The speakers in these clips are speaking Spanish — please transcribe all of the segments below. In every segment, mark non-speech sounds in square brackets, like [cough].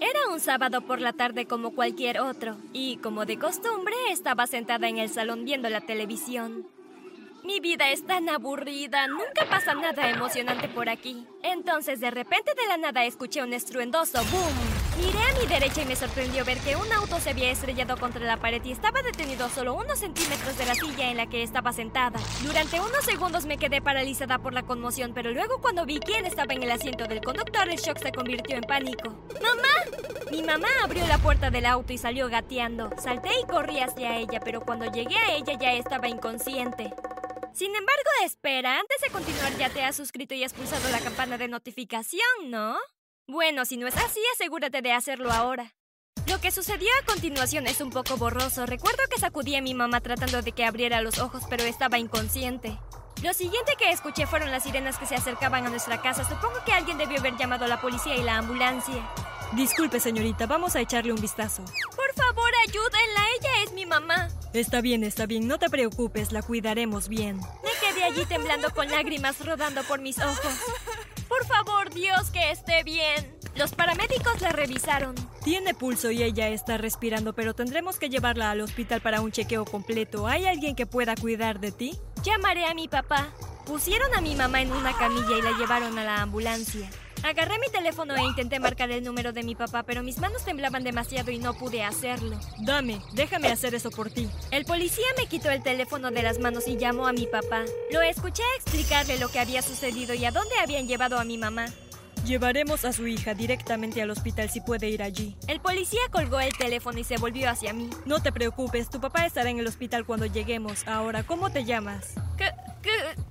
Era un sábado por la tarde como cualquier otro, y como de costumbre estaba sentada en el salón viendo la televisión. Mi vida es tan aburrida, nunca pasa nada emocionante por aquí. Entonces de repente de la nada escuché un estruendoso boom. Miré a mi derecha y me sorprendió ver que un auto se había estrellado contra la pared y estaba detenido a solo unos centímetros de la silla en la que estaba sentada. Durante unos segundos me quedé paralizada por la conmoción, pero luego cuando vi quién estaba en el asiento del conductor, el shock se convirtió en pánico. ¡Mamá! Mi mamá abrió la puerta del auto y salió gateando. Salté y corrí hacia ella, pero cuando llegué a ella ya estaba inconsciente. Sin embargo, espera, antes de continuar ya te has suscrito y has pulsado la campana de notificación, ¿no? Bueno, si no es así, asegúrate de hacerlo ahora. Lo que sucedió a continuación es un poco borroso. Recuerdo que sacudí a mi mamá tratando de que abriera los ojos, pero estaba inconsciente. Lo siguiente que escuché fueron las sirenas que se acercaban a nuestra casa. Supongo que alguien debió haber llamado a la policía y la ambulancia. Disculpe, señorita, vamos a echarle un vistazo. Por favor, ayúdenla, ella es mi mamá. Está bien, está bien, no te preocupes, la cuidaremos bien. Me quedé allí temblando con lágrimas rodando por mis ojos. Por favor, Dios, que esté bien. Los paramédicos la revisaron. Tiene pulso y ella está respirando, pero tendremos que llevarla al hospital para un chequeo completo. ¿Hay alguien que pueda cuidar de ti? Llamaré a mi papá. Pusieron a mi mamá en una camilla y la llevaron a la ambulancia. Agarré mi teléfono e intenté marcar el número de mi papá, pero mis manos temblaban demasiado y no pude hacerlo. Dame, déjame hacer eso por ti. El policía me quitó el teléfono de las manos y llamó a mi papá. Lo escuché explicarle lo que había sucedido y a dónde habían llevado a mi mamá. Llevaremos a su hija directamente al hospital si puede ir allí. El policía colgó el teléfono y se volvió hacia mí. No te preocupes, tu papá estará en el hospital cuando lleguemos. Ahora, ¿cómo te llamas? Carla.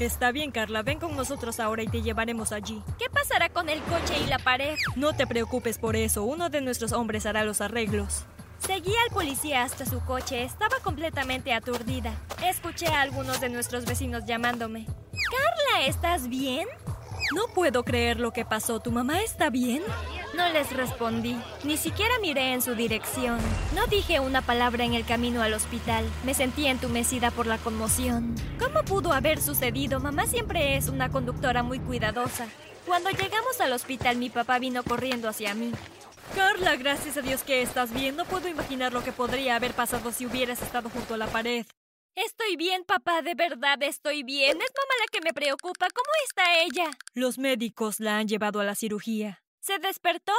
Está bien, Carla, ven con nosotros ahora y te llevaremos allí. ¿Qué pasará con el coche y la pared? No te preocupes por eso, uno de nuestros hombres hará los arreglos. Seguí al policía hasta su coche, estaba completamente aturdida. Escuché a algunos de nuestros vecinos llamándome. Carla, ¿estás bien? No puedo creer lo que pasó. ¿Tu mamá está bien? No les respondí. Ni siquiera miré en su dirección. No dije una palabra en el camino al hospital. Me sentí entumecida por la conmoción. ¿Cómo pudo haber sucedido? Mamá siempre es una conductora muy cuidadosa. Cuando llegamos al hospital, mi papá vino corriendo hacia mí. Carla, gracias a Dios que estás bien. No puedo imaginar lo que podría haber pasado si hubieras estado junto a la pared. Estoy bien, papá, de verdad estoy bien. Es mamá la que me preocupa. ¿Cómo está ella? Los médicos la han llevado a la cirugía. ¿Se despertó?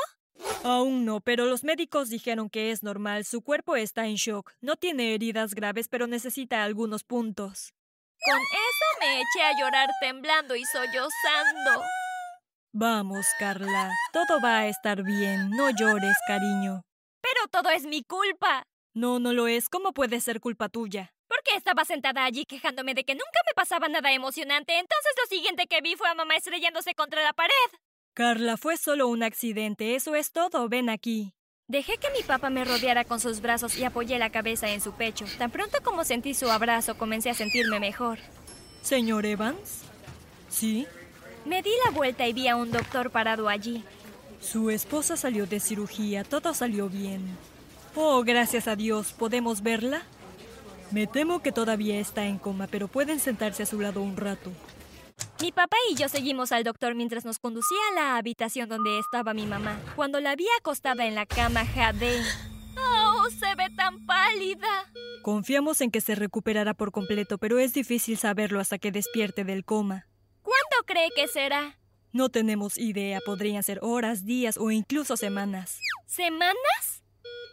Aún no, pero los médicos dijeron que es normal. Su cuerpo está en shock. No tiene heridas graves, pero necesita algunos puntos. Con eso me eché a llorar temblando y sollozando. Vamos, Carla. Todo va a estar bien. No llores, cariño. Pero todo es mi culpa. No, no lo es. ¿Cómo puede ser culpa tuya? Porque estaba sentada allí quejándome de que nunca me pasaba nada emocionante. Entonces lo siguiente que vi fue a mamá estrellándose contra la pared. Carla, fue solo un accidente. Eso es todo. Ven aquí. Dejé que mi papá me rodeara con sus brazos y apoyé la cabeza en su pecho. Tan pronto como sentí su abrazo, comencé a sentirme mejor. ¿Señor Evans? ¿Sí? Me di la vuelta y vi a un doctor parado allí. Su esposa salió de cirugía. Todo salió bien. Oh, gracias a Dios. ¿Podemos verla? Me temo que todavía está en coma, pero pueden sentarse a su lado un rato. Mi papá y yo seguimos al doctor mientras nos conducía a la habitación donde estaba mi mamá. Cuando la vi acostada en la cama, jadé. ¡Oh, se ve tan pálida! Confiamos en que se recuperará por completo, pero es difícil saberlo hasta que despierte del coma. ¿Cuánto cree que será? No tenemos idea. Podrían ser horas, días o incluso semanas. ¿Semanas?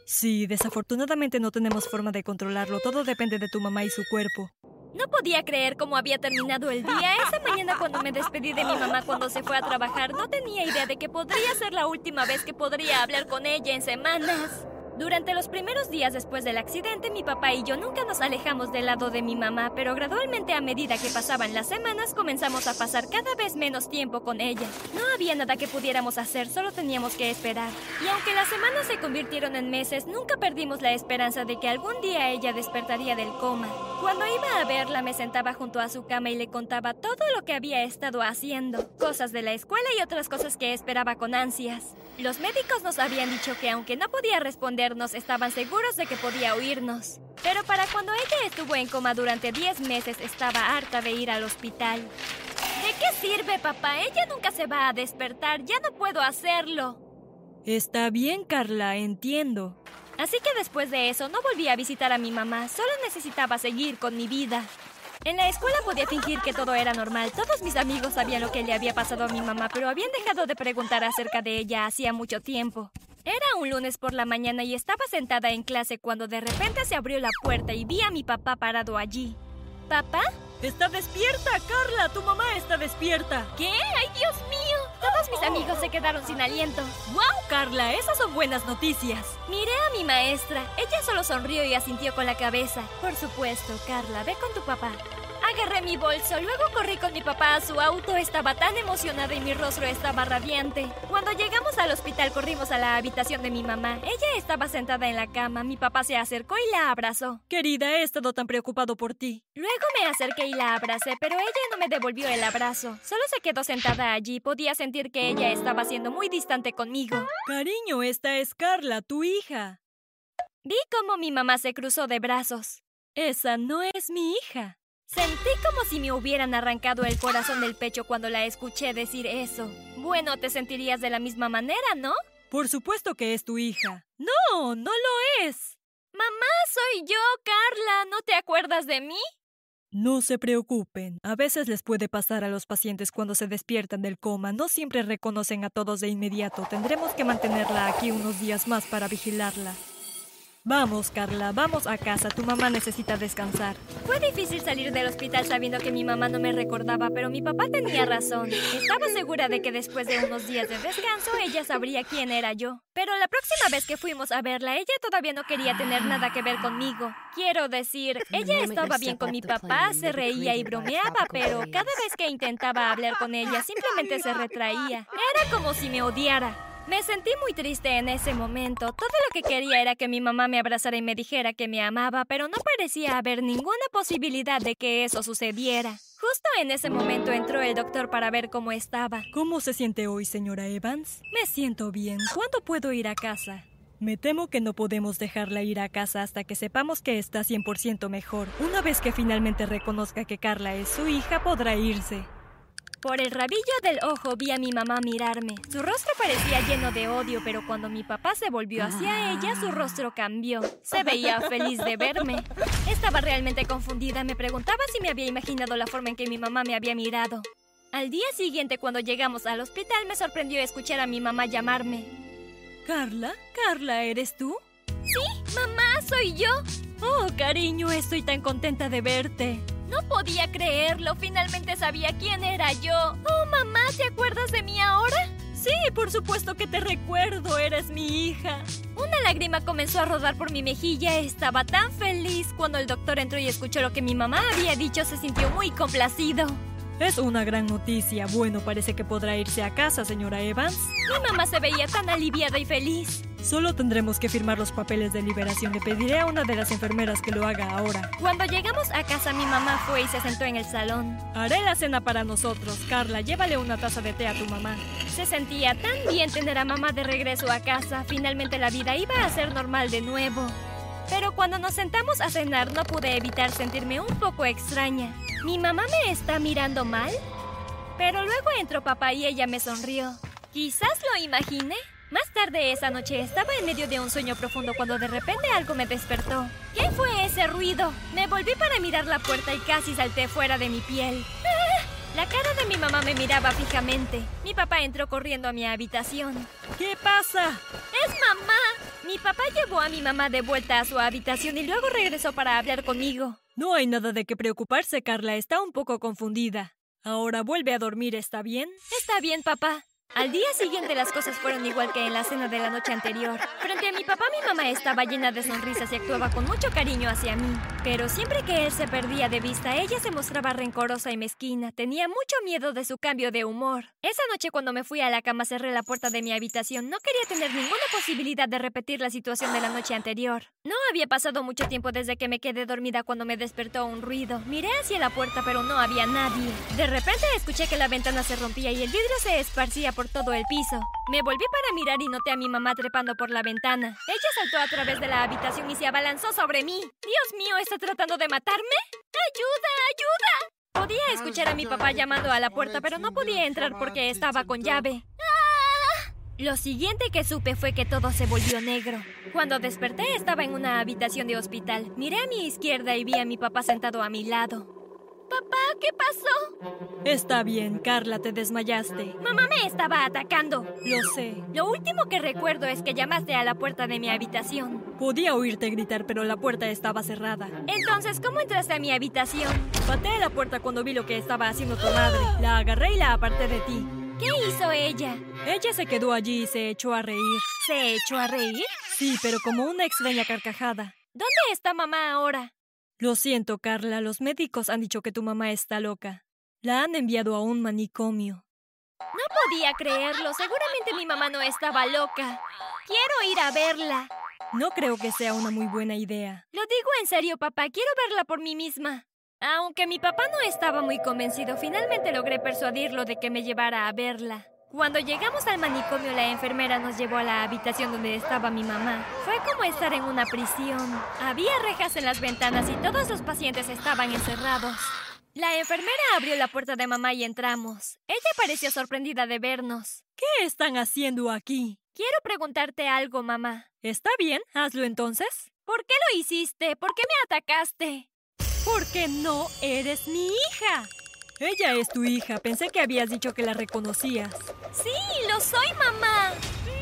Sí, desafortunadamente no tenemos forma de controlarlo. Todo depende de tu mamá y su cuerpo. No podía creer cómo había terminado el día. Esa [laughs] mañana cuando me despedí de mi mamá cuando se fue a trabajar, no tenía idea de que podría ser la última vez que podría hablar con ella en semanas. Durante los primeros días después del accidente, mi papá y yo nunca nos alejamos del lado de mi mamá, pero gradualmente a medida que pasaban las semanas comenzamos a pasar cada vez menos tiempo con ella. No había nada que pudiéramos hacer, solo teníamos que esperar. Y aunque las semanas se convirtieron en meses, nunca perdimos la esperanza de que algún día ella despertaría del coma. Cuando iba a verla me sentaba junto a su cama y le contaba todo lo que había estado haciendo, cosas de la escuela y otras cosas que esperaba con ansias. Los médicos nos habían dicho que aunque no podía respondernos, estaban seguros de que podía oírnos. Pero para cuando ella estuvo en coma durante 10 meses, estaba harta de ir al hospital. ¿De qué sirve, papá? Ella nunca se va a despertar. Ya no puedo hacerlo. Está bien, Carla, entiendo. Así que después de eso no volví a visitar a mi mamá, solo necesitaba seguir con mi vida. En la escuela podía fingir que todo era normal. Todos mis amigos sabían lo que le había pasado a mi mamá, pero habían dejado de preguntar acerca de ella hacía mucho tiempo. Era un lunes por la mañana y estaba sentada en clase cuando de repente se abrió la puerta y vi a mi papá parado allí. ¿Papá? ¡Está despierta, Carla! ¡Tu mamá está despierta! ¿Qué? ¡Ay, Dios mío! Todos mis amigos se quedaron sin aliento. ¡Wow, Carla! Esas son buenas noticias. Miré a mi maestra. Ella solo sonrió y asintió con la cabeza. Por supuesto, Carla, ve con tu papá. Agarré mi bolso, luego corrí con mi papá a su auto. Estaba tan emocionada y mi rostro estaba radiante. Cuando llegamos al hospital corrimos a la habitación de mi mamá. Ella estaba sentada en la cama. Mi papá se acercó y la abrazó. Querida, he estado tan preocupado por ti. Luego me acerqué y la abracé, pero ella no me devolvió el abrazo. Solo se quedó sentada allí. Podía sentir que ella estaba siendo muy distante conmigo. Cariño, esta es Carla, tu hija. Vi cómo mi mamá se cruzó de brazos. Esa no es mi hija. Sentí como si me hubieran arrancado el corazón del pecho cuando la escuché decir eso. Bueno, te sentirías de la misma manera, ¿no? Por supuesto que es tu hija. No, no lo es. Mamá, soy yo, Carla. ¿No te acuerdas de mí? No se preocupen. A veces les puede pasar a los pacientes cuando se despiertan del coma. No siempre reconocen a todos de inmediato. Tendremos que mantenerla aquí unos días más para vigilarla. Vamos, Carla, vamos a casa. Tu mamá necesita descansar. Fue difícil salir del hospital sabiendo que mi mamá no me recordaba, pero mi papá tenía razón. Estaba segura de que después de unos días de descanso ella sabría quién era yo. Pero la próxima vez que fuimos a verla, ella todavía no quería tener nada que ver conmigo. Quiero decir, ella estaba bien con mi papá, se reía y bromeaba, pero cada vez que intentaba hablar con ella, simplemente se retraía. Era como si me odiara. Me sentí muy triste en ese momento. Todo lo que quería era que mi mamá me abrazara y me dijera que me amaba, pero no parecía haber ninguna posibilidad de que eso sucediera. Justo en ese momento entró el doctor para ver cómo estaba. ¿Cómo se siente hoy, señora Evans? Me siento bien. ¿Cuándo puedo ir a casa? Me temo que no podemos dejarla ir a casa hasta que sepamos que está 100% mejor. Una vez que finalmente reconozca que Carla es su hija, podrá irse. Por el rabillo del ojo vi a mi mamá mirarme. Su rostro parecía lleno de odio, pero cuando mi papá se volvió hacia ella, su rostro cambió. Se veía feliz de verme. Estaba realmente confundida. Me preguntaba si me había imaginado la forma en que mi mamá me había mirado. Al día siguiente, cuando llegamos al hospital, me sorprendió escuchar a mi mamá llamarme. ¿Carla? ¿Carla, eres tú? Sí, mamá, soy yo. Oh, cariño, estoy tan contenta de verte. No podía creerlo, finalmente sabía quién era yo. Oh, mamá, ¿te acuerdas de mí ahora? Sí, por supuesto que te recuerdo, eres mi hija. Una lágrima comenzó a rodar por mi mejilla. Estaba tan feliz. Cuando el doctor entró y escuchó lo que mi mamá había dicho, se sintió muy complacido. Es una gran noticia. Bueno, parece que podrá irse a casa, señora Evans. Mi mamá se veía tan aliviada y feliz. Solo tendremos que firmar los papeles de liberación. Le pediré a una de las enfermeras que lo haga ahora. Cuando llegamos a casa, mi mamá fue y se sentó en el salón. Haré la cena para nosotros. Carla, llévale una taza de té a tu mamá. Se sentía tan bien tener a mamá de regreso a casa. Finalmente la vida iba a ser normal de nuevo. Pero cuando nos sentamos a cenar no pude evitar sentirme un poco extraña. ¿Mi mamá me está mirando mal? Pero luego entró papá y ella me sonrió. Quizás lo imaginé. Más tarde esa noche estaba en medio de un sueño profundo cuando de repente algo me despertó. ¿Qué fue ese ruido? Me volví para mirar la puerta y casi salté fuera de mi piel. ¡Ah! La cara de mi mamá me miraba fijamente. Mi papá entró corriendo a mi habitación. ¿Qué pasa? ¡Es mamá! Mi papá llevó a mi mamá de vuelta a su habitación y luego regresó para hablar conmigo. No hay nada de qué preocuparse, Carla. Está un poco confundida. Ahora vuelve a dormir, ¿está bien? Está bien, papá. Al día siguiente las cosas fueron igual que en la cena de la noche anterior. Frente a mi papá mi mamá estaba llena de sonrisas y actuaba con mucho cariño hacia mí. Pero siempre que él se perdía de vista, ella se mostraba rencorosa y mezquina. Tenía mucho miedo de su cambio de humor. Esa noche cuando me fui a la cama cerré la puerta de mi habitación. No quería tener ninguna posibilidad de repetir la situación de la noche anterior. No había pasado mucho tiempo desde que me quedé dormida cuando me despertó un ruido. Miré hacia la puerta pero no había nadie. De repente escuché que la ventana se rompía y el vidrio se esparcía por todo el piso. Me volví para mirar y noté a mi mamá trepando por la ventana. Ella saltó a través de la habitación y se abalanzó sobre mí. Dios mío, ¿está tratando de matarme? ¡Ayuda, ayuda! Podía escuchar a mi papá llamando a la puerta, pero no podía entrar porque estaba con llave. ¡Ah! Lo siguiente que supe fue que todo se volvió negro. Cuando desperté estaba en una habitación de hospital. Miré a mi izquierda y vi a mi papá sentado a mi lado. Papá, ¿qué pasó? Está bien, Carla, te desmayaste. Mamá me estaba atacando. Lo sé. Lo último que recuerdo es que llamaste a la puerta de mi habitación. Podía oírte gritar, pero la puerta estaba cerrada. Entonces, ¿cómo entraste a mi habitación? Pateé la puerta cuando vi lo que estaba haciendo tu madre. La agarré y la aparté de ti. ¿Qué hizo ella? Ella se quedó allí y se echó a reír. ¿Se echó a reír? Sí, pero como una extraña carcajada. ¿Dónde está mamá ahora? Lo siento, Carla, los médicos han dicho que tu mamá está loca. La han enviado a un manicomio. No podía creerlo. Seguramente mi mamá no estaba loca. Quiero ir a verla. No creo que sea una muy buena idea. Lo digo en serio, papá. Quiero verla por mí misma. Aunque mi papá no estaba muy convencido, finalmente logré persuadirlo de que me llevara a verla. Cuando llegamos al manicomio, la enfermera nos llevó a la habitación donde estaba mi mamá. Fue como estar en una prisión. Había rejas en las ventanas y todos los pacientes estaban encerrados. La enfermera abrió la puerta de mamá y entramos. Ella pareció sorprendida de vernos. ¿Qué están haciendo aquí? Quiero preguntarte algo, mamá. Está bien, hazlo entonces. ¿Por qué lo hiciste? ¿Por qué me atacaste? Porque no eres mi hija. Ella es tu hija. Pensé que habías dicho que la reconocías. Sí, lo soy, mamá.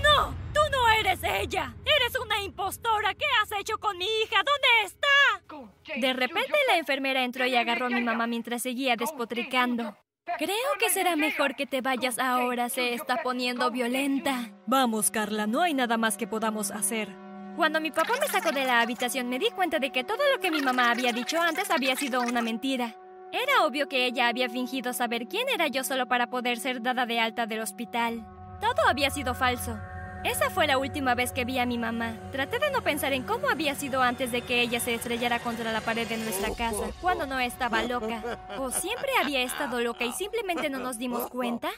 No, tú no eres ella. Eres una impostora. ¿Qué has hecho con mi hija? ¿Dónde está? De repente la enfermera entró y agarró a mi mamá mientras seguía despotricando. Creo que será mejor que te vayas ahora. Se está poniendo violenta. Vamos, Carla. No hay nada más que podamos hacer. Cuando mi papá me sacó de la habitación me di cuenta de que todo lo que mi mamá había dicho antes había sido una mentira. Era obvio que ella había fingido saber quién era yo solo para poder ser dada de alta del hospital. Todo había sido falso. Esa fue la última vez que vi a mi mamá. Traté de no pensar en cómo había sido antes de que ella se estrellara contra la pared de nuestra casa, cuando no estaba loca. ¿O siempre había estado loca y simplemente no nos dimos cuenta?